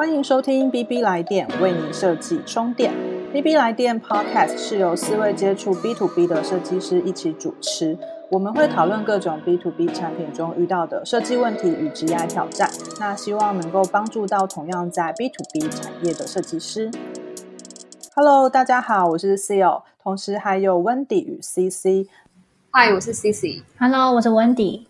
欢迎收听 B B 来电，为您设计充电。B B 来电 Podcast 是由四位接触 B to B 的设计师一起主持，我们会讨论各种 B to B 产品中遇到的设计问题与职业挑战。那希望能够帮助到同样在 B to B 产业的设计师。Hello，大家好，我是 Seal，同时还有 Wendy 与 CC。Hi，我是 CC。Hello，我是 Wendy。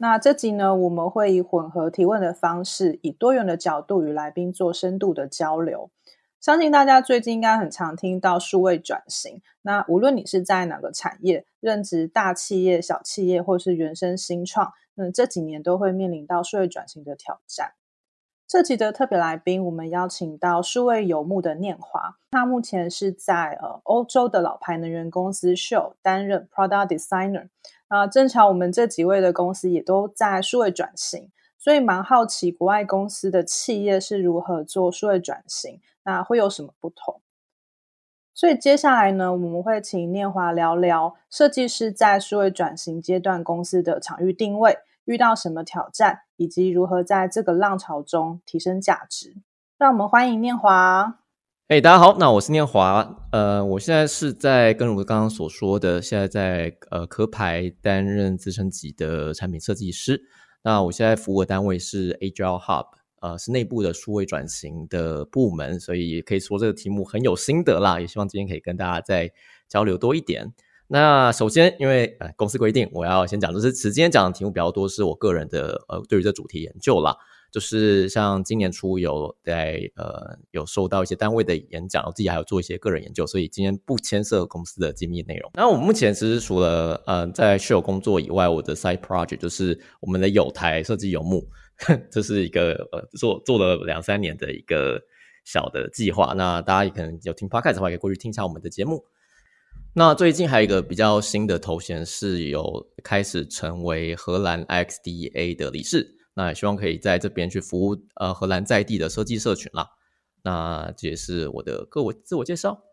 那这集呢，我们会以混合提问的方式，以多元的角度与来宾做深度的交流。相信大家最近应该很常听到数位转型。那无论你是在哪个产业，任职大企业、小企业，或是原生新创，那这几年都会面临到数位转型的挑战。这集的特别来宾，我们邀请到数位游牧的念华，他目前是在呃欧洲的老牌能源公司 Shell 担任 Product Designer。啊，正巧我们这几位的公司也都在数位转型，所以蛮好奇国外公司的企业是如何做数位转型，那会有什么不同？所以接下来呢，我们会请念华聊聊设计师在数位转型阶段公司的场域定位，遇到什么挑战，以及如何在这个浪潮中提升价值。让我们欢迎念华。哎，大家好，那我是念华，呃，我现在是在跟我刚刚所说的，现在在呃壳牌担任资深级的产品设计师。那我现在服务的单位是 Agile Hub，呃，是内部的数位转型的部门，所以可以说这个题目很有心得啦。也希望今天可以跟大家再交流多一点。那首先，因为呃公司规定，我要先讲，就是今天讲的题目比较多，是我个人的呃对于这主题研究啦。就是像今年初有在呃有收到一些单位的演讲，我自己还有做一些个人研究，所以今天不牵涉公司的机密内容。那我目前其实除了呃在 s h o 工作以外，我的 Side Project 就是我们的有台设计有幕，这是一个呃做做了两三年的一个小的计划。那大家也可能有听 Podcast 的话，可以过去听一下我们的节目。那最近还有一个比较新的头衔，是有开始成为荷兰 XDA 的理事。那也希望可以在这边去服务呃荷兰在地的设计社群啦。那这也是我的个我自我介绍。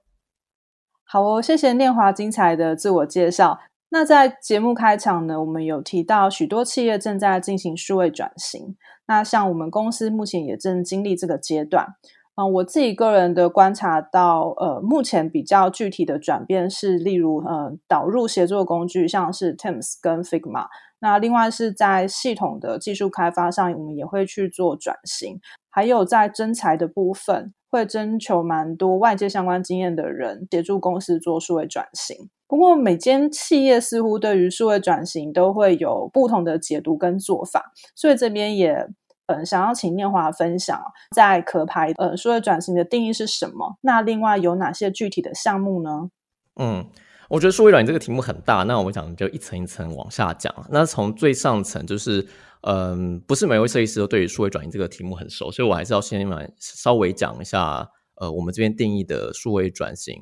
好哦，谢谢念华精彩的自我介绍。那在节目开场呢，我们有提到许多企业正在进行数位转型。那像我们公司目前也正经历这个阶段。嗯，我自己个人的观察到，呃，目前比较具体的转变是，例如呃导入协作工具，像是 Teams 跟 Figma。那另外是在系统的技术开发上，我们也会去做转型，还有在征才的部分，会征求蛮多外界相关经验的人协助公司做数位转型。不过每间企业似乎对于数位转型都会有不同的解读跟做法，所以这边也嗯想要请念华分享，在可排呃数位转型的定义是什么？那另外有哪些具体的项目呢？嗯。我觉得数位转型这个题目很大，那我们讲就一层一层往下讲。那从最上层就是，嗯，不是每位设计师都对于数位转型这个题目很熟，所以我还是要先来稍微讲一下，呃，我们这边定义的数位转型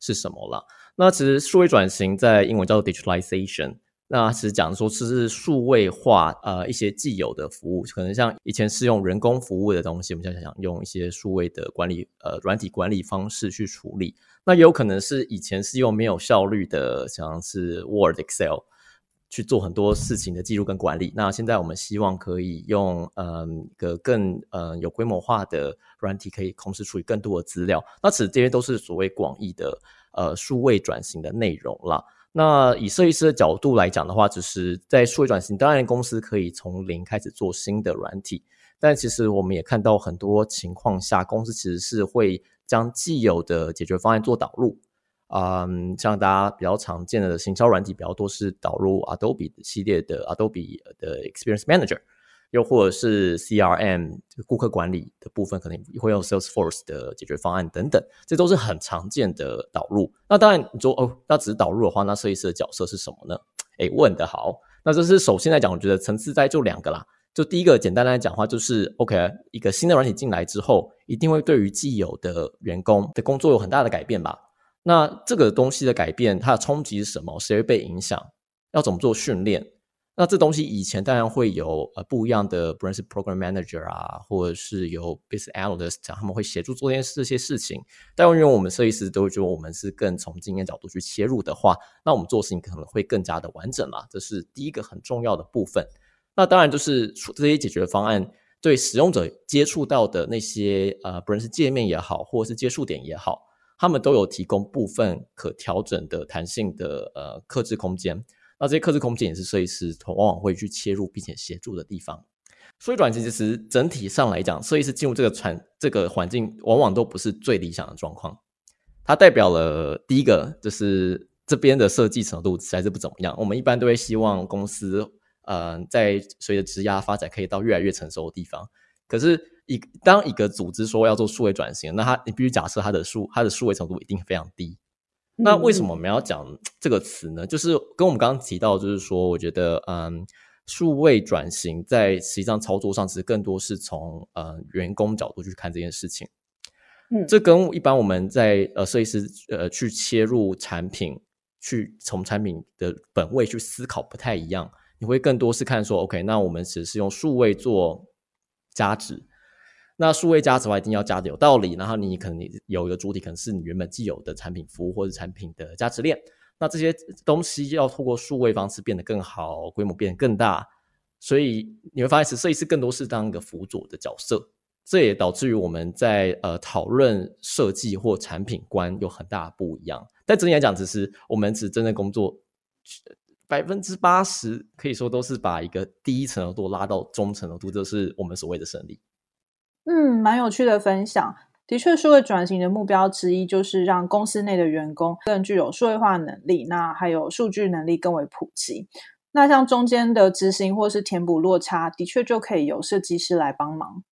是什么了。那其实数位转型在英文叫做 digitalization，那其实讲说是数位化，呃，一些既有的服务，可能像以前是用人工服务的东西，我们现在想用一些数位的管理，呃，软体管理方式去处理。那有可能是以前是用没有效率的，像是 Word、Excel 去做很多事情的记录跟管理。那现在我们希望可以用嗯一个更呃有规模化的软体，可以同时处理更多的资料。那其实这些都是所谓广义的呃数位转型的内容啦。那以设计师的角度来讲的话，就是在数位转型，当然公司可以从零开始做新的软体，但其实我们也看到很多情况下，公司其实是会。将既有的解决方案做导入，嗯，像大家比较常见的行销软体比较多是导入 Adobe 系列的 Adobe 的 Experience Manager，又或者是 CRM 顾客管理的部分，可能会用 Salesforce 的解决方案等等，这都是很常见的导入。那当然，你说哦，那只是导入的话，那设计师的角色是什么呢？哎，问得好。那这是首先来讲，我觉得层次在就两个啦。就第一个简单来讲的话，就是 OK，一个新的软体进来之后，一定会对于既有的员工的工作有很大的改变吧？那这个东西的改变，它的冲击是什么？谁会被影响？要怎么做训练？那这东西以前当然会有呃不一样的，不论是 program manager 啊，或者是有 business analyst，他们会协助做这些这些事情。但因为我们设计师都会觉得我们是更从经验角度去切入的话，那我们做事情可能会更加的完整嘛。这是第一个很重要的部分。那当然就是这些解决方案对使用者接触到的那些呃，不论是界面也好，或者是接触点也好，他们都有提供部分可调整的弹性的呃克制空间。那这些克制空间也是设计师往往会去切入并且协助的地方。数位转型其实整体上来讲，设计师进入这个传这个环境，往往都不是最理想的状况。它代表了第一个就是这边的设计程度实在是不怎么样。我们一般都会希望公司。呃，在随着职涯发展，可以到越来越成熟的地方。可是，一当一个组织说要做数位转型，那它你必须假设它的数它的数位程度一定非常低。那为什么我们要讲这个词呢？就是跟我们刚刚提到，就是说，我觉得，嗯，数位转型在实际上操作上，其实更多是从呃员工角度去看这件事情。嗯，这跟一般我们在呃设计师呃去切入产品，去从产品的本位去思考不太一样。你会更多是看说，OK，那我们只是用数位做加值，那数位加值的话一定要加的有道理，然后你可能有一个主体，可能是你原本既有的产品服务或者产品的价值链，那这些东西要透过数位方式变得更好，规模变得更大，所以你会发现，设计师更多是当一个辅佐的角色，这也导致于我们在呃讨论设计或产品观有很大的不一样。但整体来讲，只是我们只真正工作。百分之八十可以说都是把一个第一层楼度拉到中层楼度，这是我们所谓的胜利。嗯，蛮有趣的分享。的确，数位转型的目标之一就是让公司内的员工更具有数位化能力，那还有数据能力更为普及。那像中间的执行或是填补落差，的确就可以由设计师来帮忙。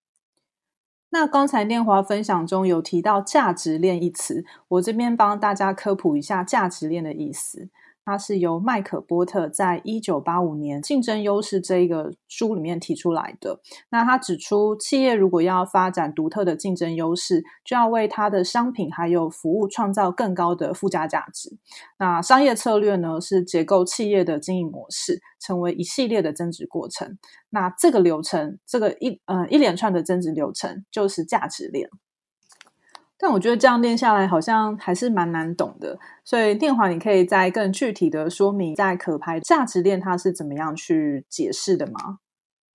那刚才念华分享中有提到价值链一词，我这边帮大家科普一下价值链的意思。它是由麦克波特在一九八五年《竞争优势》这一个书里面提出来的。那他指出，企业如果要发展独特的竞争优势，就要为它的商品还有服务创造更高的附加价值。那商业策略呢，是结构企业的经营模式，成为一系列的增值过程。那这个流程，这个一呃一连串的增值流程，就是价值链。但我觉得这样练下来好像还是蛮难懂的，所以电华，你可以再更具体的说明，在可拍价值链它是怎么样去解释的吗？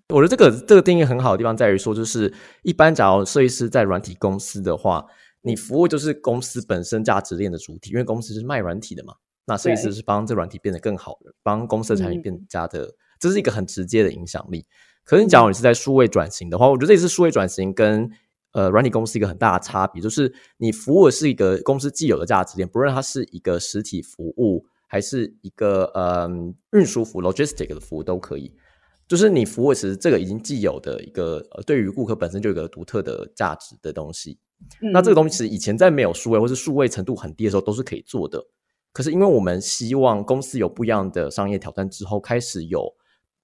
我觉得这个这个定义很好的地方在于说，就是一般假如设计师在软体公司的话，你服务就是公司本身价值链的主体，因为公司是卖软体的嘛，那设计师是帮这软体变得更好的，帮公司的产品变加的，这是一个很直接的影响力。可是你，假如你是在数位转型的话，我觉得这也是数位转型跟。呃，软体公司一个很大的差别，就是你服务的是一个公司既有的价值链，不论它是一个实体服务，还是一个呃运输服务 （logistic） 的服务都可以。就是你服务其实这个已经既有的一个，呃，对于顾客本身就有个独特的价值的东西。那这个东西其实以前在没有数位或是数位程度很低的时候都是可以做的。可是因为我们希望公司有不一样的商业挑战之后，开始有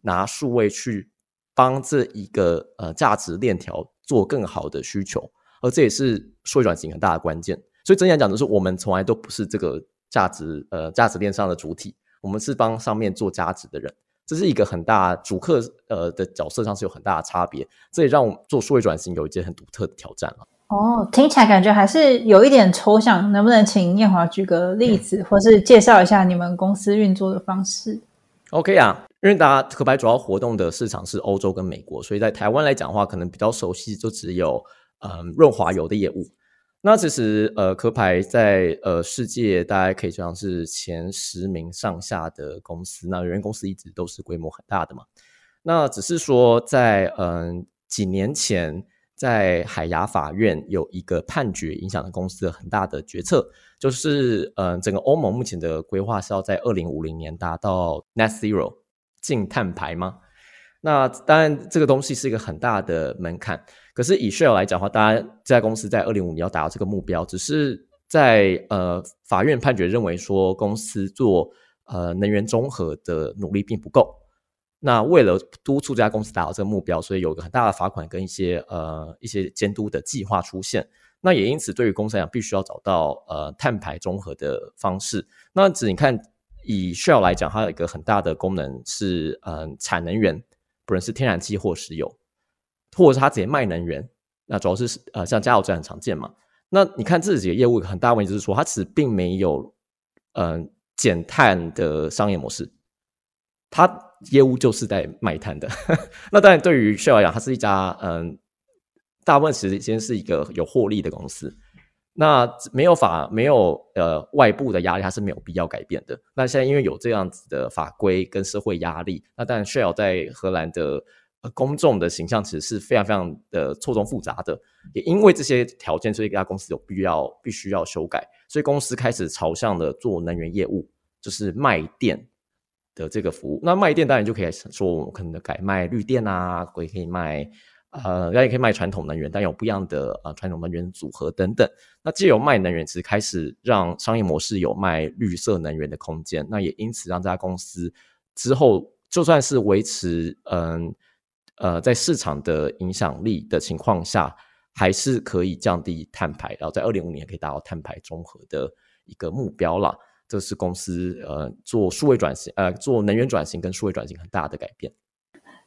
拿数位去帮这一个呃价值链条。做更好的需求，而这也是数位转型很大的关键。所以，真来讲的是，我们从来都不是这个价值呃价值链上的主体，我们是帮上面做价值的人。这是一个很大主客呃的角色上是有很大的差别。这也让我们做数位转型有一件很独特的挑战了。哦，听起来感觉还是有一点抽象。能不能请燕华举个例子，或是介绍一下你们公司运作的方式？OK 啊。因为大家可白主要活动的市场是欧洲跟美国，所以在台湾来讲的话，可能比较熟悉就只有嗯润滑油的业务。那其实呃，壳牌在呃世界大概可以讲是前十名上下的公司。那原公司一直都是规模很大的嘛。那只是说在嗯几年前，在海牙法院有一个判决，影响了公司的很大的决策，就是嗯整个欧盟目前的规划是要在二零五零年达到 Net Zero。进碳排吗？那当然，这个东西是一个很大的门槛。可是以 Shell 来讲的话，大家这家公司在二零五零要达到这个目标，只是在呃法院判决认为说，公司做呃能源综合的努力并不够。那为了督促这家公司达到这个目标，所以有个很大的罚款跟一些呃一些监督的计划出现。那也因此，对于公司来讲，必须要找到呃碳排综合的方式。那只你看。以 Shell 来讲，它有一个很大的功能是，嗯，产能源，不论是天然气或石油，或者是它直接卖能源。那主要是呃，像加油站很常见嘛。那你看这几个业务很大问题就是说，它其实并没有嗯减碳的商业模式。它业务就是在卖炭的。那当然，对于 Shell 来讲，它是一家嗯，大部分时间是一个有获利的公司。那没有法没有呃外部的压力，它是没有必要改变的。那现在因为有这样子的法规跟社会压力，那当然 Shell 在荷兰的公众的形象其实是非常非常的错综复杂的。也因为这些条件，所以一家公司有必要必须要修改，所以公司开始朝向的做能源业务，就是卖电的这个服务。那卖电当然就可以说，我们可能改卖绿电啊，也可以卖。呃，那也可以卖传统能源，但有不一样的呃传统能源组合等等。那既有卖能源，其实开始让商业模式有卖绿色能源的空间。那也因此让这家公司之后，就算是维持嗯呃在市场的影响力的情况下，还是可以降低碳排，然后在二零五年可以达到碳排综合的一个目标了。这是公司呃做数位转型呃做能源转型跟数位转型很大的改变。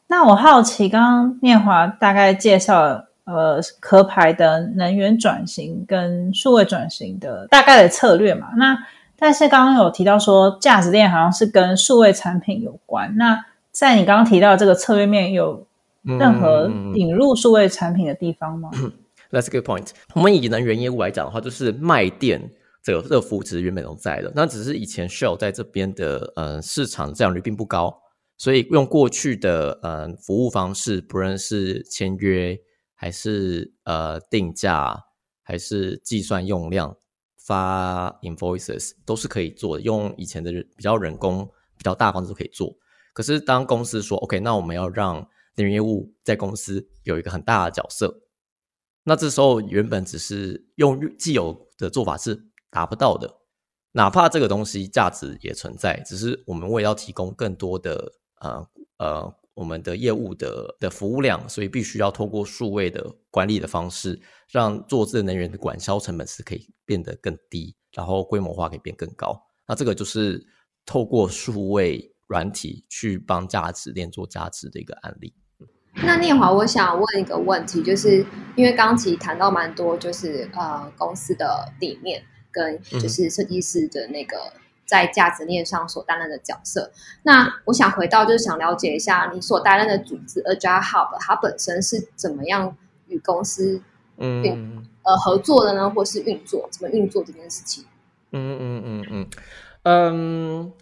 那我好奇，刚刚念华大概介绍呃，壳牌的能源转型跟数位转型的大概的策略嘛？那但是刚刚有提到说，价值链好像是跟数位产品有关。那在你刚刚提到这个策略面，有任何引入数位产品的地方吗？That's a good point。我们以能源业务来讲的话，就是卖电这个这个服务其实原本都在的，那只是以前 Shell 在这边的呃市场占有率并不高。所以用过去的呃服务方式，不论是签约还是呃定价，还是计算用量、发 invoices，都是可以做的。用以前的比较人工、比较大方式都可以做。可是当公司说 OK，那我们要让能源业务在公司有一个很大的角色，那这时候原本只是用既有的做法是达不到的。哪怕这个东西价值也存在，只是我们为了要提供更多的。呃呃，我们的业务的的服务量，所以必须要透过数位的管理的方式，让做智能源的管销成本是可以变得更低，然后规模化可以变更高。那这个就是透过数位软体去帮价值链做价值的一个案例。那念华，我想问一个问题，就是因为刚其实谈到蛮多，就是呃公司的理念跟就是设计师的那个。在价值链上所担任的角色，那我想回到就是想了解一下你所担任的组织 Agile Hub，它本身是怎么样与公司运呃合作的呢，或是运作？怎么运作这件事情？嗯嗯嗯嗯。嗯，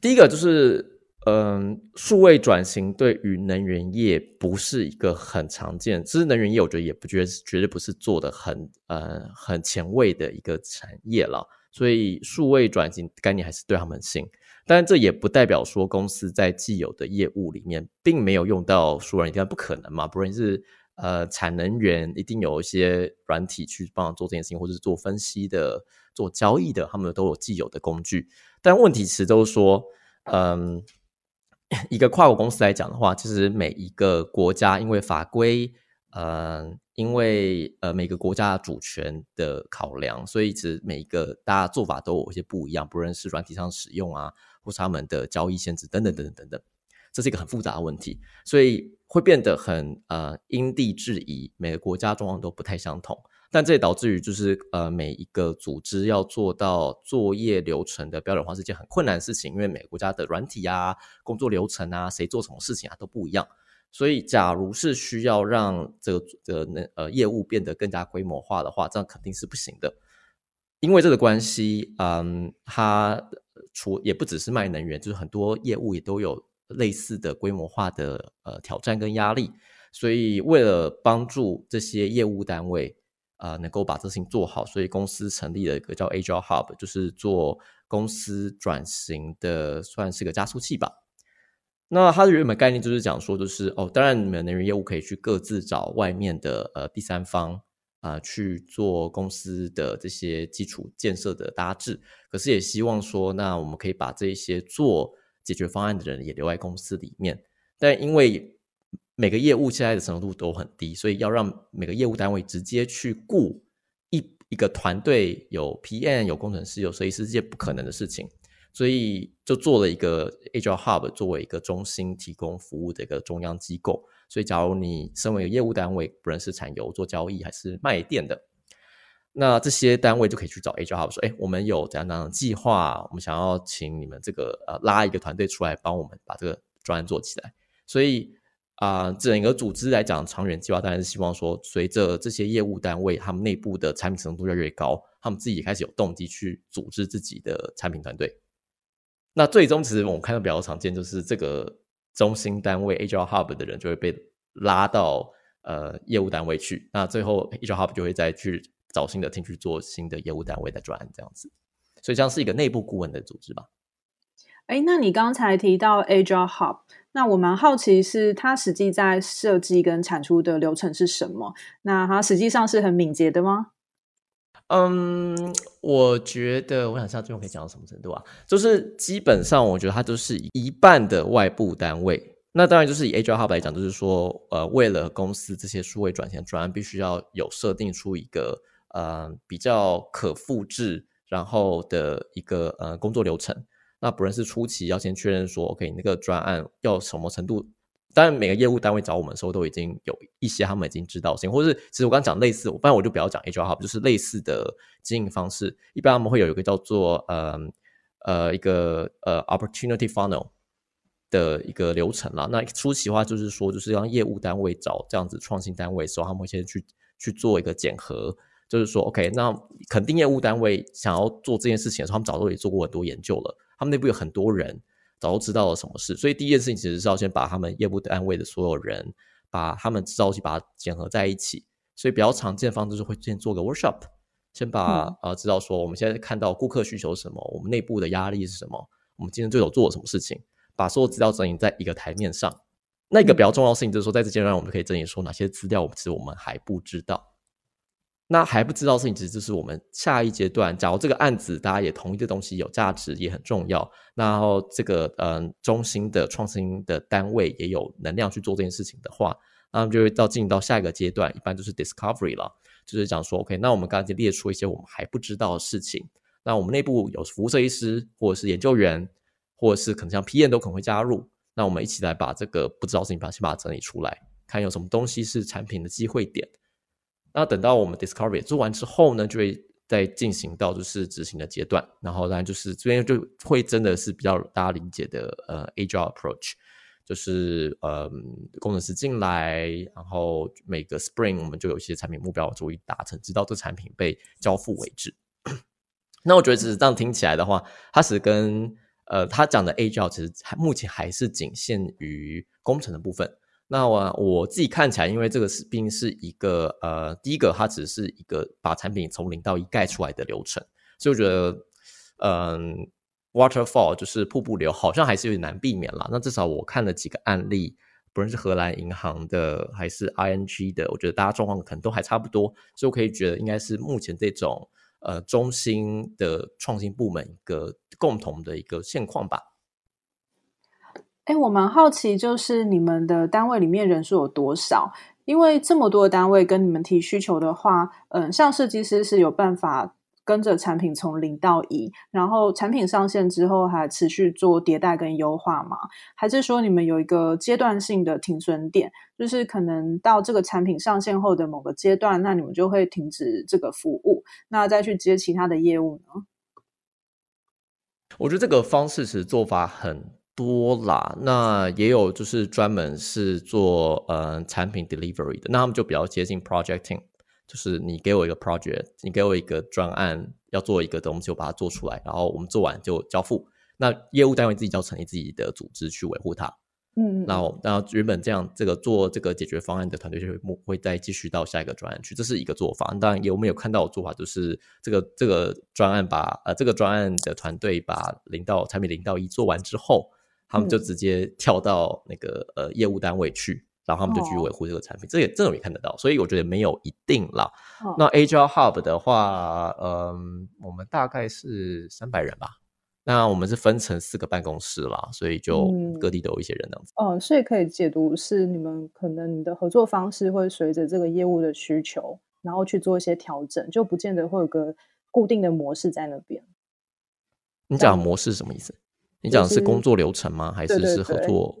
第一个就是嗯，数位转型对于能源业不是一个很常见，其实能源业我觉得也不觉得绝对不是做的很呃很前卫的一个产业了。所以数位转型概念还是对他们新，但这也不代表说公司在既有的业务里面并没有用到数位软体，不可能嘛？不论是呃产能源，一定有一些软体去帮做这件事情，或者是做分析的、做交易的，他们都有既有的工具。但问题其实都是说，嗯，一个跨国公司来讲的话，其实每一个国家因为法规，嗯。因为呃每个国家主权的考量，所以其实每一个大家做法都有一些不一样，不论是软体上使用啊，或是他们的交易限制等等等等等等，这是一个很复杂的问题，所以会变得很呃因地制宜，每个国家状况都不太相同，但这也导致于就是呃每一个组织要做到作业流程的标准化是件很困难的事情，因为每个国家的软体啊、工作流程啊、谁做什么事情啊都不一样。所以，假如是需要让这个的那呃业务变得更加规模化的话，这样肯定是不行的。因为这个关系，嗯，它除也不只是卖能源，就是很多业务也都有类似的规模化的呃挑战跟压力。所以，为了帮助这些业务单位啊能够把这事情做好，所以公司成立了一个叫 Agile Hub，就是做公司转型的，算是个加速器吧。那它的原本概念就是讲说，就是哦，当然你们能源业务可以去各自找外面的呃第三方啊去做公司的这些基础建设的搭置，可是也希望说，那我们可以把这些做解决方案的人也留在公司里面。但因为每个业务现在的成熟度都很低，所以要让每个业务单位直接去雇一一个团队，有 PM、有工程师、有设计师，这些不可能的事情。所以就做了一个 Agile Hub 作为一个中心提供服务的一个中央机构。所以，假如你身为一个业务单位，不论是产油做交易还是卖电的，那这些单位就可以去找 Agile Hub 说：“哎，我们有怎样怎样的计划，我们想要请你们这个呃拉一个团队出来帮我们把这个专案做起来。所以啊，整个组织来讲，长远计划当然是希望说，随着这些业务单位他们内部的产品程度越来越高，他们自己开始有动机去组织自己的产品团队。那最终，其实我们看到比较常见，就是这个中心单位 HR Hub 的人就会被拉到呃业务单位去，那最后 HR Hub 就会再去找新的 team 去做新的业务单位的专案，这样子。所以，这样是一个内部顾问的组织吧？哎，那你刚才提到 HR Hub，那我蛮好奇，是它实际在设计跟产出的流程是什么？那它实际上是很敏捷的吗？嗯，我觉得，我想下最后可以讲到什么程度啊？就是基本上，我觉得它都是一半的外部单位。那当然，就是以 HR Hub 来讲，就是说，呃，为了公司这些数位转型专案，必须要有设定出一个呃比较可复制，然后的一个呃工作流程。那不论是初期要先确认说，OK，那个专案要什么程度。当然，每个业务单位找我们的时候，都已经有一些他们已经知道性，或是其实我刚刚讲类似，我不然我就不要讲 HR Hub，就是类似的经营方式。一般他们会有一个叫做呃呃一个呃 Opportunity Funnel 的一个流程啦。那初期的话，就是说，就是让业务单位找这样子创新单位的时候，他们会先去去做一个检核，就是说，OK，那肯定业务单位想要做这件事情的时候，他们早都也做过很多研究了，他们内部有很多人。早都知道了什么事，所以第一件事情其实是要先把他们业务单位的所有人，把他们知道去把它整合在一起。所以比较常见的方式是会先做个 workshop，先把呃知道说我们现在看到顾客需求什么，我们内部的压力是什么，我们今天最手做了什么事情，把所有资料整理在一个台面上。那一个比较重要的事情就是说，在这阶段我们可以整理说哪些资料，其实我们还不知道。那还不知道事情，其实就是我们下一阶段。假如这个案子大家也同意的东西有价值，也很重要。然后这个嗯，中心的创新的单位也有能量去做这件事情的话，那么就会到进到下一个阶段，一般就是 discovery 了，就是讲说 OK，那我们刚才列出一些我们还不知道的事情。那我们内部有服务设计师，或者是研究员，或者是可能像 PM 都可能会加入。那我们一起来把这个不知道事情，把先把它整理出来，看有什么东西是产品的机会点。那等到我们 discovery 做完之后呢，就会再进行到就是执行的阶段，然后当然就是这边就会真的是比较大家理解的呃 agile approach，就是呃工程师进来，然后每个 spring 我们就有一些产品目标逐一达成，直到这产品被交付为止。那我觉得只是这样听起来的话，它是跟呃他讲的 agile 其实还目前还是仅限于工程的部分。那我我自己看起来，因为这个是毕竟是一个呃，第一个它只是一个把产品从零到一盖出来的流程，所以我觉得，嗯，waterfall 就是瀑布流，好像还是有点难避免了。那至少我看了几个案例，不论是荷兰银行的还是 ING 的，我觉得大家状况可能都还差不多，所以我可以觉得应该是目前这种呃中心的创新部门一个共同的一个现况吧。哎，我蛮好奇，就是你们的单位里面人数有多少？因为这么多单位跟你们提需求的话，嗯，像设计师是有办法跟着产品从零到一，然后产品上线之后还持续做迭代跟优化吗？还是说你们有一个阶段性的停损点，就是可能到这个产品上线后的某个阶段，那你们就会停止这个服务，那再去接其他的业务呢？我觉得这个方式是做法很。多啦，那也有就是专门是做呃产品 delivery 的，那他们就比较接近 projecting，就是你给我一个 project，你给我一个专案要做一个东西，我把它做出来，然后我们做完就交付。那业务单位自己就要成立自己的组织去维护它。嗯，那那原本这样这个做这个解决方案的团队就会会再继续到下一个专案去，这是一个做法。当然也我们有看到的做法，就是这个这个专案把呃这个专案的团队把零到产品零到一做完之后。他们就直接跳到那个呃业务单位去，然后他们就继续维护这个产品，这也这种也看得到，所以我觉得没有一定啦。那 Agile Hub 的话，嗯，我们大概是三百人吧。那我们是分成四个办公室啦，所以就各地都有一些人这样子。哦，所以可以解读是你们可能你的合作方式会随着这个业务的需求，然后去做一些调整，就不见得会有个固定的模式在那边。你讲模式什么意思？你讲的是工作流程吗？还是是合作？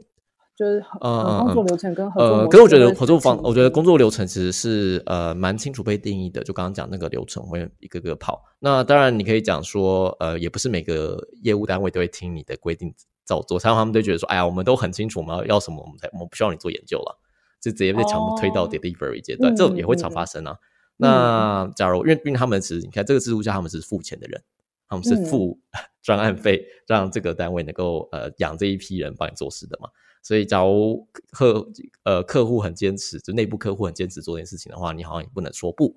就是呃，工作流程跟合作。呃，可是我觉得合作方，我觉得工作流程其实是呃蛮清楚被定义的。就刚刚讲那个流程会一个个跑。那当然你可以讲说，呃，也不是每个业务单位都会听你的规定照做，常常他们都觉得说，哎呀，我们都很清楚我们要要什么，我们才我们不需要你做研究了，就直接被强推到 delivery 阶段，这种也会常发生啊。那假如因为毕竟他们是你看这个制度下他们是付钱的人，他们是付专案费，让这个单位能够呃养这一批人帮你做事的嘛。所以假如客呃客户很坚持，就内部客户很坚持做这件事情的话，你好像也不能说不。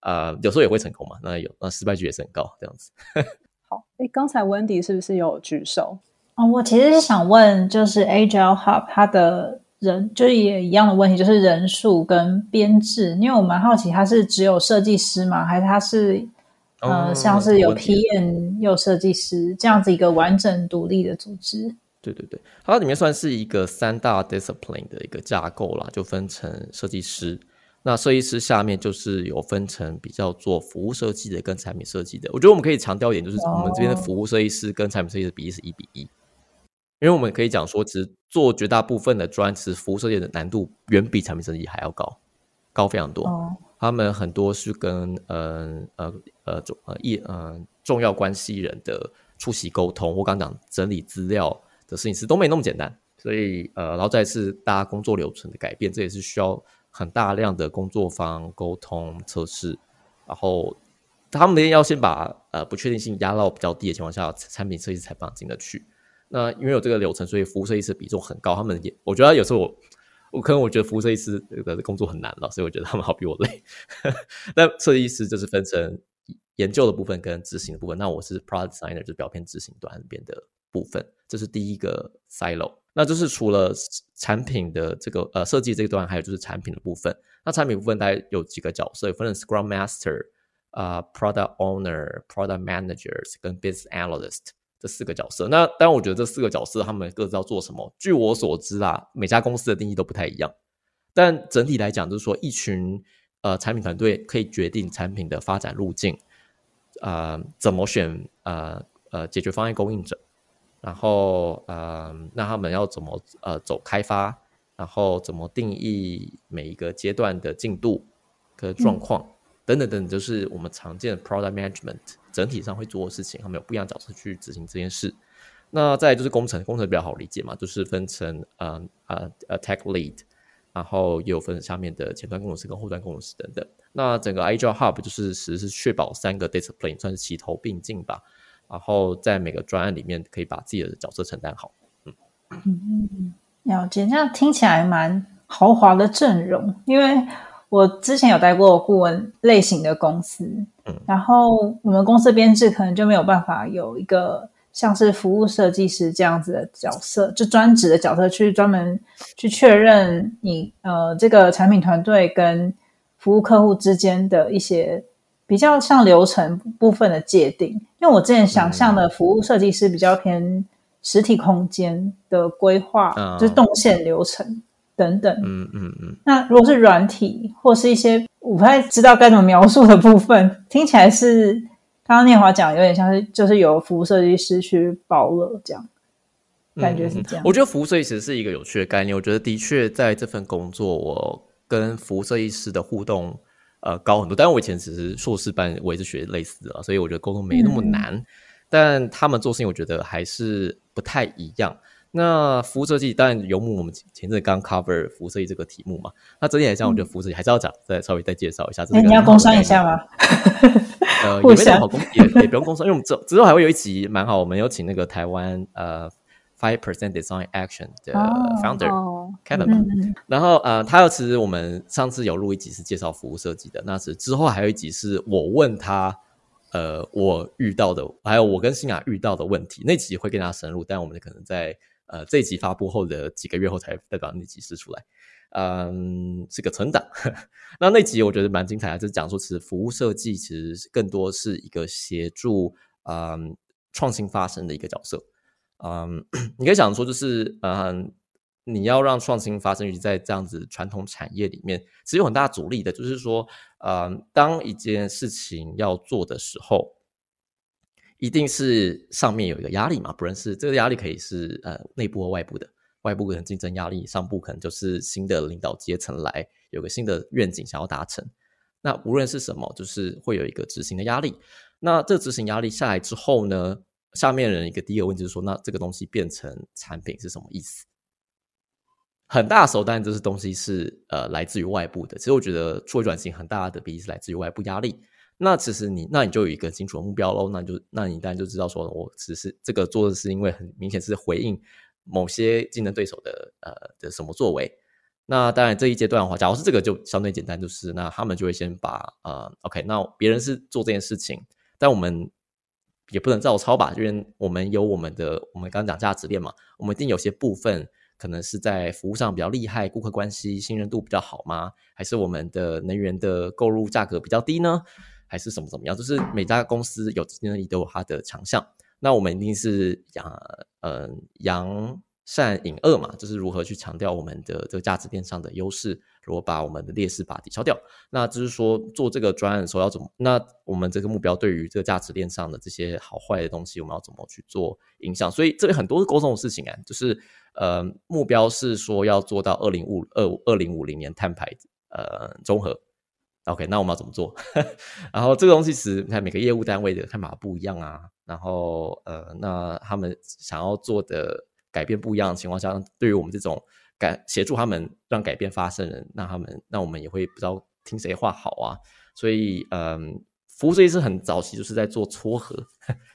呃，有时候也会成功嘛，那有那失败率也是很高，这样子。好，哎，刚才温迪是不是有举手？哦，我其实是想问，就是 Agile Hub 它的人，就是也一样的问题，就是人数跟编制，因为我蛮好奇，它是只有设计师吗？还是它是呃，像是有 PM 又设计师这样子一个完整独立的组织？对对对，它里面算是一个三大 discipline 的一个架构啦，就分成设计师。那设计师下面就是有分成比较做服务设计的跟产品设计的。我觉得我们可以强调一点，就是我们这边的服务设计师跟产品设计的比例是一比一。因为我们可以讲说，其实做绝大部分的专职服务设计的难度远比产品设计还要高，高非常多。他们很多是跟呃呃呃重呃一呃重要关系人的出席沟通，我刚讲整理资料的事情是都没那么简单。所以呃，然后再是大家工作流程的改变，这也是需要。很大量的工作方沟通测试，然后他们要先把呃不确定性压到比较低的情况下，产品设计才放进得去。那因为有这个流程，所以服务设计师比重很高。他们也，我觉得有时候我我可能我觉得服务设计师的工作很难了，所以我觉得他们好比我累。那设计师就是分成研究的部分跟执行的部分。那我是 product designer，就是表片执行端边的部分，这是第一个 silo。那就是除了产品的这个呃设计这一段，还有就是产品的部分。那产品部分大概有几个角色，有分成 Scrum Master 啊，Product Owner、Product Managers 跟 Business Analyst 这四个角色。那当然，我觉得这四个角色他们各自要做什么，据我所知啊，每家公司的定义都不太一样。但整体来讲，就是说一群呃产品团队可以决定产品的发展路径，啊，怎么选呃呃解决方案供应者。然后，呃，那他们要怎么呃走开发？然后怎么定义每一个阶段的进度和状况等等等，就是我们常见的 product management 整体上会做的事情。他们有不一样角色去执行这件事。那再就是工程，工程比较好理解嘛，就是分成呃呃呃 tech lead，然后也有分下面的前端工程师跟后端工程师等等。那整个 Agile Hub 就是实是确保三个 discipline 算是齐头并进吧。然后在每个专案里面，可以把自己的角色承担好。嗯嗯，了解，这样听起来蛮豪华的阵容。因为我之前有待过顾问类型的公司，嗯，然后我们公司编制可能就没有办法有一个像是服务设计师这样子的角色，就专职的角色去专门去确认你呃这个产品团队跟服务客户之间的一些。比较像流程部分的界定，因为我之前想象的服务设计师比较偏实体空间的规划，就是动线流程等等。嗯嗯嗯。那如果是软体或是一些我不太知道该怎么描述的部分，听起来是刚刚念华讲有点像是就是由服务设计师去包了这样，感觉是这样。我觉得服务设计师是一个有趣的概念。我觉得的确在这份工作，我跟服务设计师的互动。呃，高很多。但是我以前只是硕士班，我也是学类似的，所以我觉得沟通没那么难。但他们做事情，我觉得还是不太一样。那服务设计，当然游牧我们前阵刚 cover 服务设计这个题目嘛。那整体来讲，我觉得服务设计还是要讲，再稍微再介绍一下。你要工商一下吗？呃，也没什么好工，也也不用工商，因为我们之之后还会有一集蛮好，我们有请那个台湾呃。Five percent design action 的 founder Kevin，然后呃，他其实我们上次有录一集是介绍服务设计的，那是之后还有一集是我问他，呃，我遇到的，还有我跟新雅遇到的问题，那集会更加深入，但我们可能在呃这一集发布后的几个月后才再把那集释出来，嗯，是个存档。那那集我觉得蛮精彩的，就是讲说其实服务设计其实更多是一个协助嗯创新发生的一个角色。嗯，你可以想说，就是嗯，你要让创新发生，于在这样子传统产业里面，其实有很大阻力的。就是说，嗯，当一件事情要做的时候，一定是上面有一个压力嘛，不论是这个压力可以是呃内部和外部的，外部可能竞争压力，上部可能就是新的领导阶层来有个新的愿景想要达成。那无论是什么，就是会有一个执行的压力。那这执行压力下来之后呢？下面人一个第一个问题就是说，那这个东西变成产品是什么意思？很大时候，当然这是东西是呃来自于外部的。其实我觉得数位转型很大的比例是来自于外部压力。那其实你那你就有一个清楚的目标喽，那就那你当然就知道说，我只是这个做的是因为很明显是回应某些竞争对手的呃的什么作为。那当然这一阶段的话，假如是这个就相对简单，就是那他们就会先把呃 OK，那别人是做这件事情，但我们也不能照抄吧，因为我们有我们的我们刚刚讲价值链嘛，我们一定有些部分。可能是在服务上比较厉害，顾客关系信任度比较好吗？还是我们的能源的购入价格比较低呢？还是什么怎么样？就是每家公司有竞争力都有它的强项。那我们一定是扬呃扬善引恶嘛，就是如何去强调我们的这个价值链上的优势，如果把我们的劣势把它抵消掉。那就是说做这个专案的时候要怎么？那我们这个目标对于这个价值链上的这些好坏的东西，我们要怎么去做影响？所以这里很多是沟通的事情啊，就是。呃，目标是说要做到二零五二二零五零年碳排呃综合。OK，那我们要怎么做？然后这个东西其实你看每个业务单位的看法不一样啊。然后呃，那他们想要做的改变不一样的情况下，对于我们这种改协助他们让改变发生人，那他们那我们也会不知道听谁话好啊。所以嗯，服务设计师很早期就是在做撮合，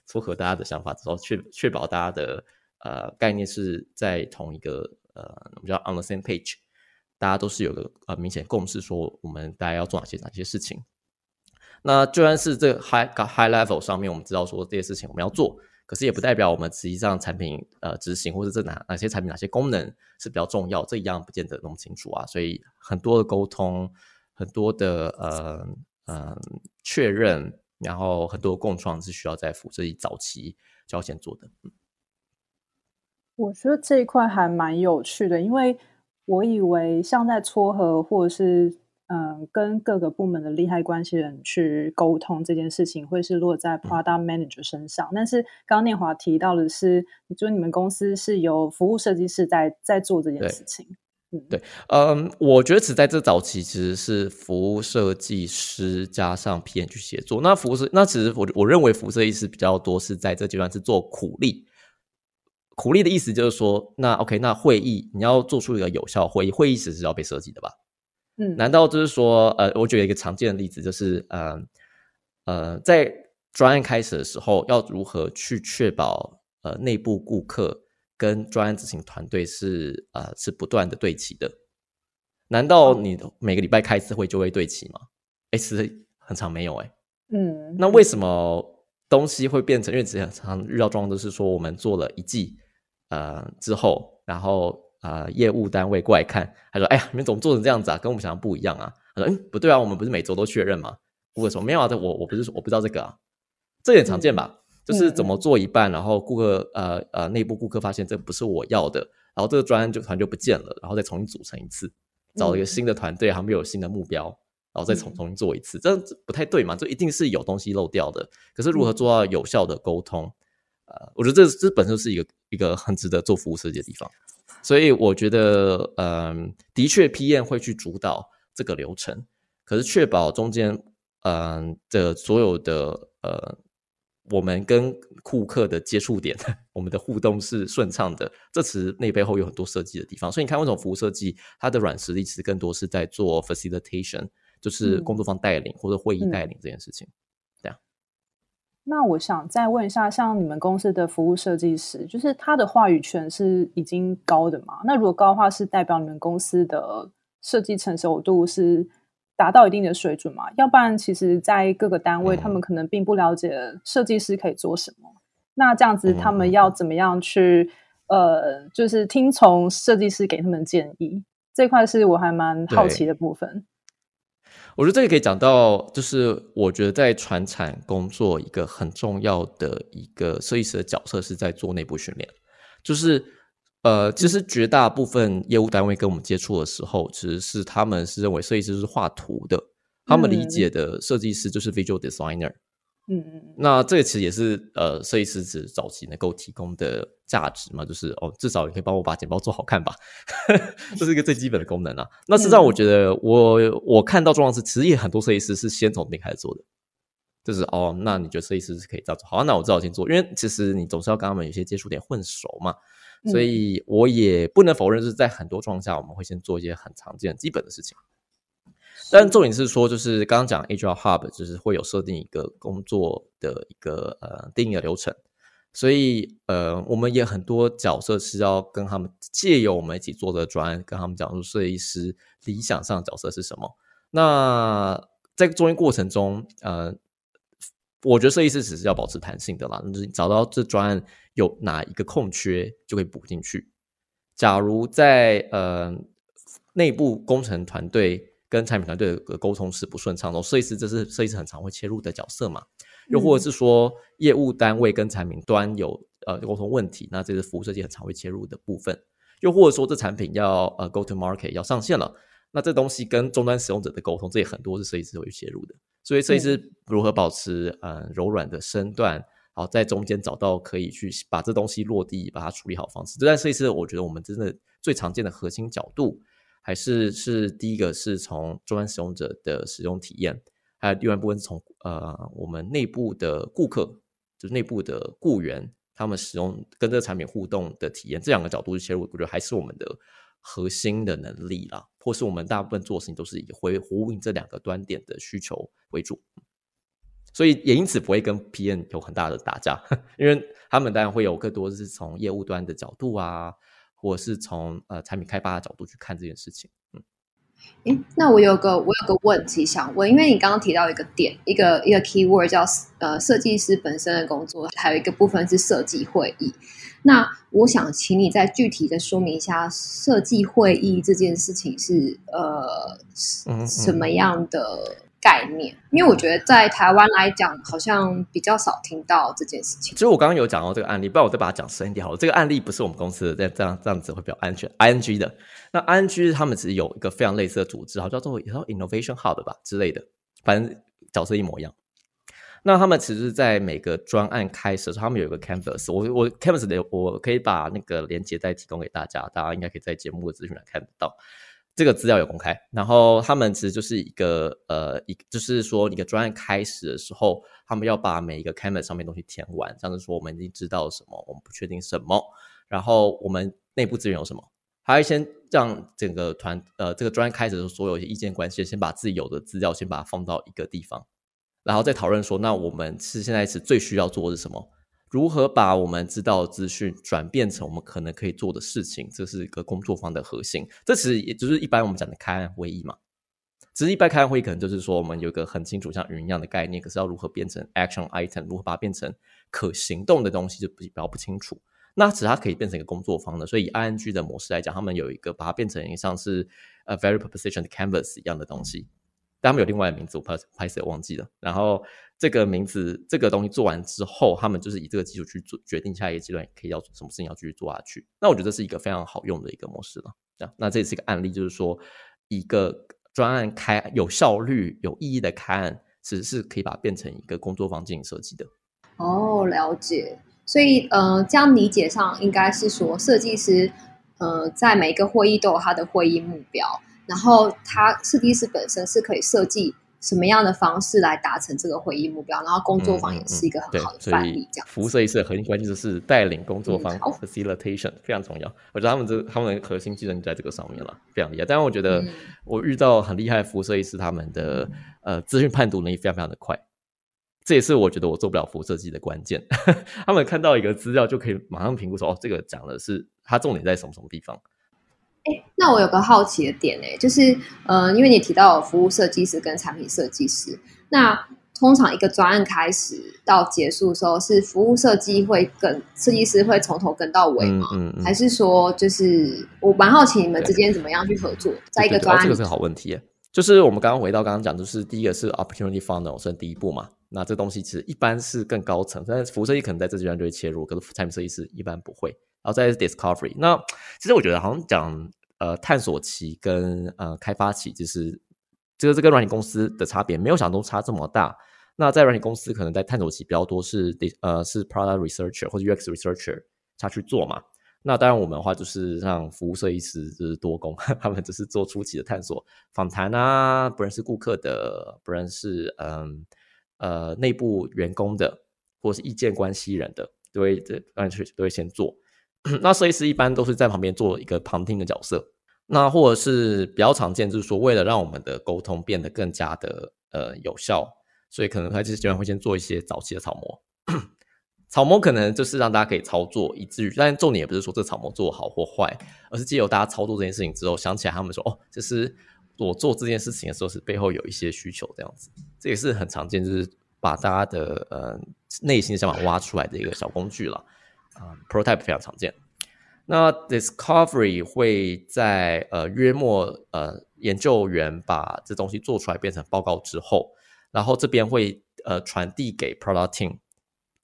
撮合大家的想法之后，确确保大家的。呃，概念是在同一个呃，我们叫 on the same page，大家都是有个呃明显共识，说我们大家要做哪些哪些事情。那就算是这 high high level 上面，我们知道说这些事情我们要做，可是也不代表我们实际上产品呃执行或者这哪哪些产品哪些功能是比较重要，这一样不见得那么清楚啊。所以很多的沟通，很多的呃呃确认，然后很多共创是需要在服务设计早期就要先做的。我觉得这一块还蛮有趣的，因为我以为像在撮合或者是嗯跟各个部门的利害关系人去沟通这件事情，会是落在 product manager 身上。但是刚刚念华提到的是，就你们公司是由服务设计师在在做这件事情。嗯，对，嗯，我觉得只在这早期其实是服务设计师加上 PM 去协作。那服务设那其实我我认为服务设计师比较多是在这阶段是做苦力。苦力的意思就是说，那 OK，那会议你要做出一个有效会议，会议室是要被设计的吧？嗯，难道就是说，呃，我举得一个常见的例子，就是呃呃，在专案开始的时候，要如何去确保呃内部顾客跟专案执行团队是呃是不断的对齐的？难道你每个礼拜开一次会就会对齐吗？哎，其实很长没有哎。嗯，那为什么东西会变成？因为之前常遇到状况都是说，我们做了一季。呃，之后，然后呃，业务单位过来看，他说：“哎呀，你们怎么做成这样子啊？跟我们想的不一样啊！”他说：“嗯，不对啊，我们不是每周都确认吗？”顾客说：“没有啊，这我我不是说我不知道这个啊，这也常见吧？就是怎么做一半，然后顾客呃呃内部顾客发现这不是我要的，然后这个专案就团就不见了，然后再重新组成一次，找一个新的团队，还没有新的目标，然后再重重新做一次，这样子不太对嘛？这一定是有东西漏掉的。可是如何做到有效的沟通？呃，我觉得这这本身是一个一个很值得做服务设计的地方，所以我觉得，嗯，的确，PM 会去主导这个流程，可是确保中间，嗯的所有的呃，我们跟顾客的接触点，我们的互动是顺畅的，这其实那背后有很多设计的地方。所以你看，为什么服务设计它的软实力其实更多是在做 facilitation，就是工作方带领或者会议带领这件事情。那我想再问一下，像你们公司的服务设计师，就是他的话语权是已经高的吗？那如果高的话，是代表你们公司的设计成熟度是达到一定的水准嘛？要不然，其实，在各个单位，他们可能并不了解设计师可以做什么。那这样子，他们要怎么样去呃，就是听从设计师给他们建议？这块是我还蛮好奇的部分。我觉得这个可以讲到，就是我觉得在船产工作一个很重要的一个设计师的角色是在做内部训练。就是呃，其实绝大部分业务单位跟我们接触的时候，其实是他们是认为设计师是画图的，他们理解的设计师就是 visual designer。嗯嗯，那这个其实也是呃，设计师指早期能够提供的价值嘛，就是哦，至少你可以帮我把简报做好看吧，这是一个最基本的功能啊。那实际上，我觉得我我看到状况是，其实也很多设计师是先从那边开始做的。就是哦，那你觉得设计师是可以这样做？好，那我知道先做，因为其实你总是要跟他们有些接触点混熟嘛，所以我也不能否认，是在很多状况下，我们会先做一些很常见、基本的事情。但重点是说，就是刚刚讲 Agile Hub，就是会有设定一个工作的一个呃定义的流程，所以呃，我们也很多角色是要跟他们借由我们一起做的专，跟他们讲说设计师理想上的角色是什么。那在中间过程中，呃，我觉得设计师只是要保持弹性的啦，就是找到这专案有哪一个空缺，就可以补进去。假如在呃内部工程团队。跟产品团队的沟通是不顺畅的，设计师这是设计师很常会切入的角色嘛？又或者是说业务单位跟产品端有呃沟通问题，那这是服务设计很常会切入的部分。又或者说这产品要呃 go to market 要上线了，那这东西跟终端使用者的沟通，这也很多是设计师会切入的。所以设计师如何保持呃柔软的身段，好在中间找到可以去把这东西落地、把它处理好方式，这在设计师我觉得我们真的最常见的核心角度。还是是第一个是从终端使用者的使用体验，还有另外一部分是从呃我们内部的顾客，就是内部的雇员，他们使用跟这个产品互动的体验，这两个角度去切入，我觉得还是我们的核心的能力啦，或是我们大部分做事情都是以回呼应这两个端点的需求为主，所以也因此不会跟 PM 有很大的打架，因为他们当然会有更多是从业务端的角度啊。或是从呃产品开发的角度去看这件事情，诶，那我有个我有个问题想问，因为你刚刚提到一个点，一个一个 key word 叫呃设计师本身的工作，还有一个部分是设计会议。那我想请你再具体的说明一下，设计会议这件事情是呃什么样的？概念，因为我觉得在台湾来讲，好像比较少听到这件事情。其实我刚刚有讲到这个案例，不然我再把它讲深一点好了。这个案例不是我们公司的，这样这样子会比较安全。ING 的，那 ING 他们只是有一个非常类似的组织，好叫做叫 Innovation Hub 吧之类的，反正角色一模一样。那他们其实，在每个专案开始的时候，他们有一个 Canvas，我我 Canvas 的我可以把那个链接再提供给大家，大家应该可以在节目的资讯栏看得到。这个资料有公开，然后他们其实就是一个呃，一就是说，一个专案开始的时候，他们要把每一个 canvas 上面东西填完，像是说我们已经知道什么，我们不确定什么，然后我们内部资源有什么，还要先让整个团呃这个专案开始的时候，所有一些意见关系先把自己有的资料先把它放到一个地方，然后再讨论说，那我们是现在是最需要做的是什么。如何把我们知道的资讯转变成我们可能可以做的事情，这是一个工作方的核心。这其实也就是一般我们讲的开案会议嘛。只是一般开案会议可能就是说，我们有一个很清楚像云一样的概念，可是要如何变成 action item，如何把它变成可行动的东西，就比较不清楚。那只是它可以变成一个工作方的。所以以 ING 的模式来讲，他们有一个把它变成像是呃 very proposition canvas 一样的东西。但他们有另外的名字，我拍拍摄忘记了。然后这个名字，这个东西做完之后，他们就是以这个基础去做决定下一个阶段可以要什么事情要继续做下去。那我觉得是一个非常好用的一个模式了。这样，那这也是一个案例，就是说一个专案开有效率、有意义的开案，其实是可以把它变成一个工作坊进行设计的。哦，了解。所以，呃，这样理解上应该是说，设计师，呃，在每一个会议都有他的会议目标。然后，他设计师本身是可以设计什么样的方式来达成这个会议目标，然后工作坊也是一个很好的范例。这样，服务设计师的核心关键就是带领工作坊，facilitation 非常重要。我觉得他们这他们的核心技能就在这个上面了，非常厉害。但是我觉得我遇到很厉害的服务设计师，他们的呃资讯判读能力非常非常的快，这也是我觉得我做不了服务设计的关键。他们看到一个资料就可以马上评估说，哦，这个讲的是它重点在什么什么地方。那我有个好奇的点哎，就是，呃，因为你提到服务设计师跟产品设计师，那通常一个专案开始到结束的时候，是服务设计会跟设计师会从头跟到尾吗嗯？还是说，就是我蛮好奇你们之间怎么样去合作，在一个专案？这个是个好问题，就是我们刚刚回到刚刚讲，就是第一个是 opportunity funnel 算第一步嘛，那这东西其实一般是更高层，但是服务设计可能在这阶段就会切入，可是产品设计师一般不会。然后再是 discovery，那其实我觉得好像讲呃探索期跟呃开发期，就是这个这个软体公司的差别没有想中差这么大。那在软体公司可能在探索期比较多是呃是 product researcher 或者 UX researcher 他去做嘛。那当然我们的话就是让服务设计师就是多工，他们只是做初期的探索访谈啊，不认识顾客的，不认识嗯呃内部员工的，或是意见关系人的，都会这当然都会先做。那设计师一般都是在旁边做一个旁听的角色。那或者是比较常见，就是说为了让我们的沟通变得更加的呃有效，所以可能他就是经常会先做一些早期的草模。草模可能就是让大家可以操作，以至于，但重点也不是说这草模做好或坏，而是借由大家操作这件事情之后，想起来他们说，哦，这是我做这件事情的时候是背后有一些需求这样子，这也是很常见，就是把大家的呃内心想法挖出来的一个小工具了。啊，prototype 非常常见。那 discovery 会在呃约末呃研究员把这东西做出来变成报告之后，然后这边会呃传递给 product team。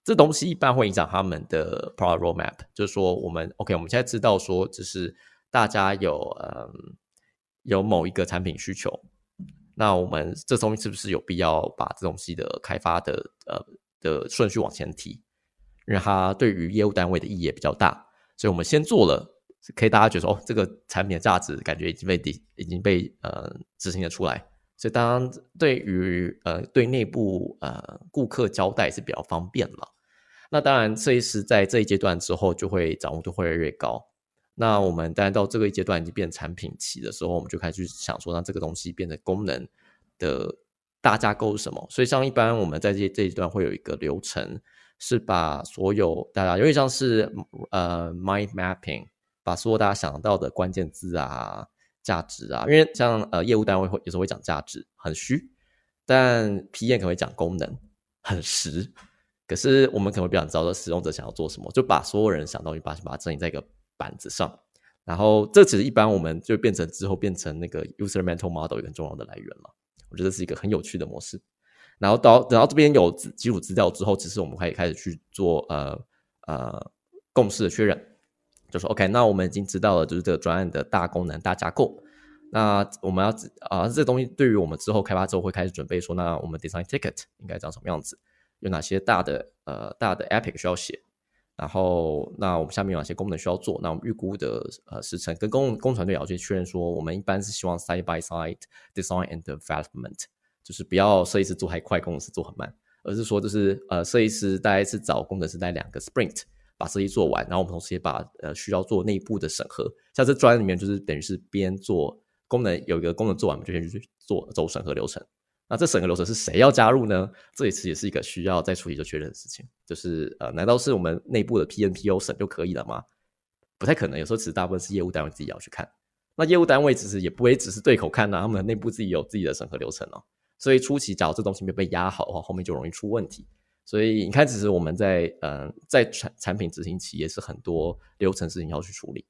这东西一般会影响他们的 product roadmap，就是说我们 OK，我们现在知道说，就是大家有呃有某一个产品需求，那我们这东西是不是有必要把这东西的开发的呃的顺序往前提？因为它对于业务单位的意义也比较大。所以我们先做了，可以大家觉得，哦，这个产品的价值感觉已经被底已经被呃执行的出来。所以当然对于呃对内部呃顾客交代是比较方便了。那当然设计师在这一阶段之后就会掌握度会越来越高。那我们当然到这个阶段已经变产品期的时候，我们就开始去想说，让这个东西变成功能的大架构是什么？所以像一般我们在这这一段会有一个流程。是把所有大家有点像是呃 mind mapping，把所有大家想到的关键字啊、价值啊，因为像呃业务单位会有时候会讲价值很虚，但 P M 可能会讲功能很实。可是我们可能会比较知道使用者想要做什么，就把所有人想到你把把它整理在一个板子上，然后这其实一般我们就变成之后变成那个 user mental model 一个很重要的来源了。我觉得是一个很有趣的模式。然后到等到这边有基础资料之后，其实我们可以开始去做呃呃共识的确认，就说 OK，那我们已经知道了，就是这个专案的大功能、大架构。那我们要啊，这东西对于我们之后开发之后会开始准备说，那我们 design ticket 应该长什么样子？有哪些大的呃大的 epic 需要写？然后那我们下面有哪些功能需要做？那我们预估的呃时程跟工工团队也要去确认说，我们一般是希望 side by side design and development。就是不要设计师做太快，工程师做很慢，而是说就是呃，设计师大概是找工程师带两个 sprint 把设计做完，然后我们同时也把呃需要做内部的审核，像这专里面就是等于是边做功能有一个功能做完，我们就先去做走审核流程。那这审核流程是谁要加入呢？这一次也是一个需要再处理就确认的事情，就是呃，难道是我们内部的 PNPO 审就可以了吗？不太可能，有时候其实大部分是业务单位自己要去看。那业务单位其实也不会只是对口看呐，他们内部自己有自己的审核流程哦。所以初期，假如这东西没被压好的话，后面就容易出问题。所以你看，其实我们在呃，在产产品执行期也是很多流程事情要去处理，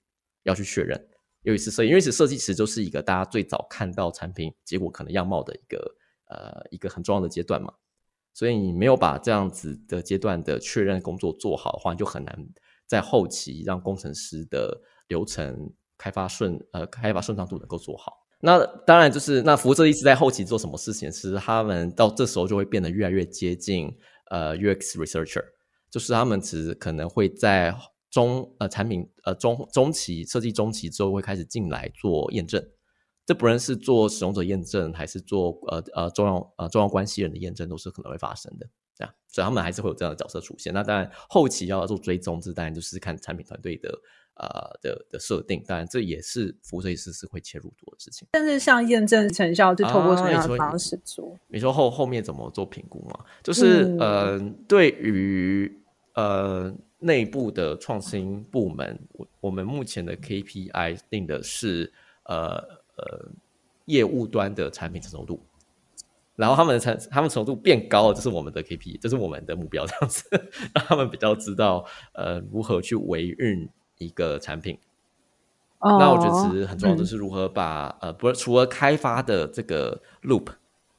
要去确认。尤其是设计，因为是设计，其实就是一个大家最早看到产品结果可能样貌的一个呃一个很重要的阶段嘛。所以你没有把这样子的阶段的确认工作做好的话，就很难在后期让工程师的流程开发顺呃开发顺畅度能够做好。那当然就是那服务设计师在后期做什么事情，其实他们到这时候就会变得越来越接近呃 UX researcher，就是他们其实可能会在中呃产品呃中中期设计中期之后会开始进来做验证，这不论是做使用者验证还是做呃呃重要呃重要关系人的验证，都是可能会发生的这样，所以他们还是会有这样的角色出现。那当然后期要做追踪，这当然就是看产品团队的。呃的的设定，当然这也是服务设计师是会切入做的事情。但是像验证成效就透过什么样的方式做？你说后后面怎么做评估吗？就是呃，对于呃内部的创新部门，我我们目前的 KPI 定的是呃呃业务端的产品成熟度，然后他们的成他们成熟度变高了，这是我们的 KPI，这是我们的目标，这样子 让他们比较知道呃如何去维运。一个产品，那我觉得其实很重要的是如何把呃，不是除了开发的这个 loop，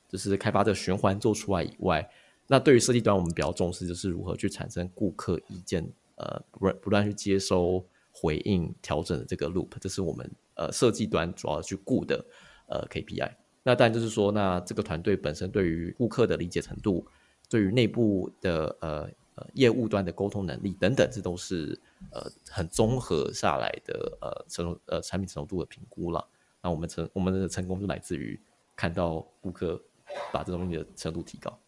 就是开发的循环做出来以外，那对于设计端我们比较重视就是如何去产生顾客意见，呃，不断不断去接收回应调整的这个 loop，这是我们呃设计端主要去顾的呃 KPI。那当然就是说，那这个团队本身对于顾客的理解程度，对于内部的呃。业务端的沟通能力等等，这都是呃很综合下来的呃成呃产品成熟度的评估了。那我们成我们的成功就来自于看到顾客把这东西的程度提高。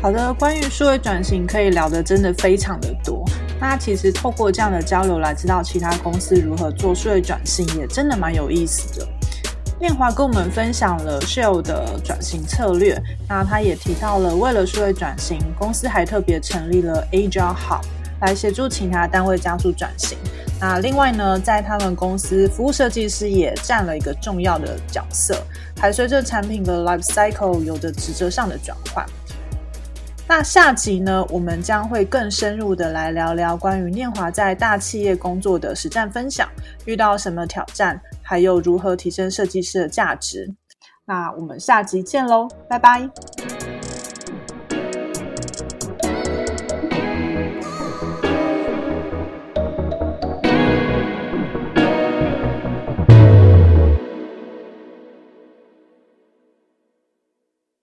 好的，关于数位转型可以聊的真的非常的多。那其实透过这样的交流来知道其他公司如何做数位转型，也真的蛮有意思的。念华跟我们分享了 Shell 的转型策略，那他也提到了为了数位转型，公司还特别成立了 Agile Hub 来协助其他单位加速转型。那另外呢，在他们公司，服务设计师也占了一个重要的角色，还随着产品的 life cycle 有着职责上的转换。那下集呢，我们将会更深入的来聊聊关于念华在大企业工作的实战分享，遇到什么挑战，还有如何提升设计师的价值。那我们下集见喽，拜拜。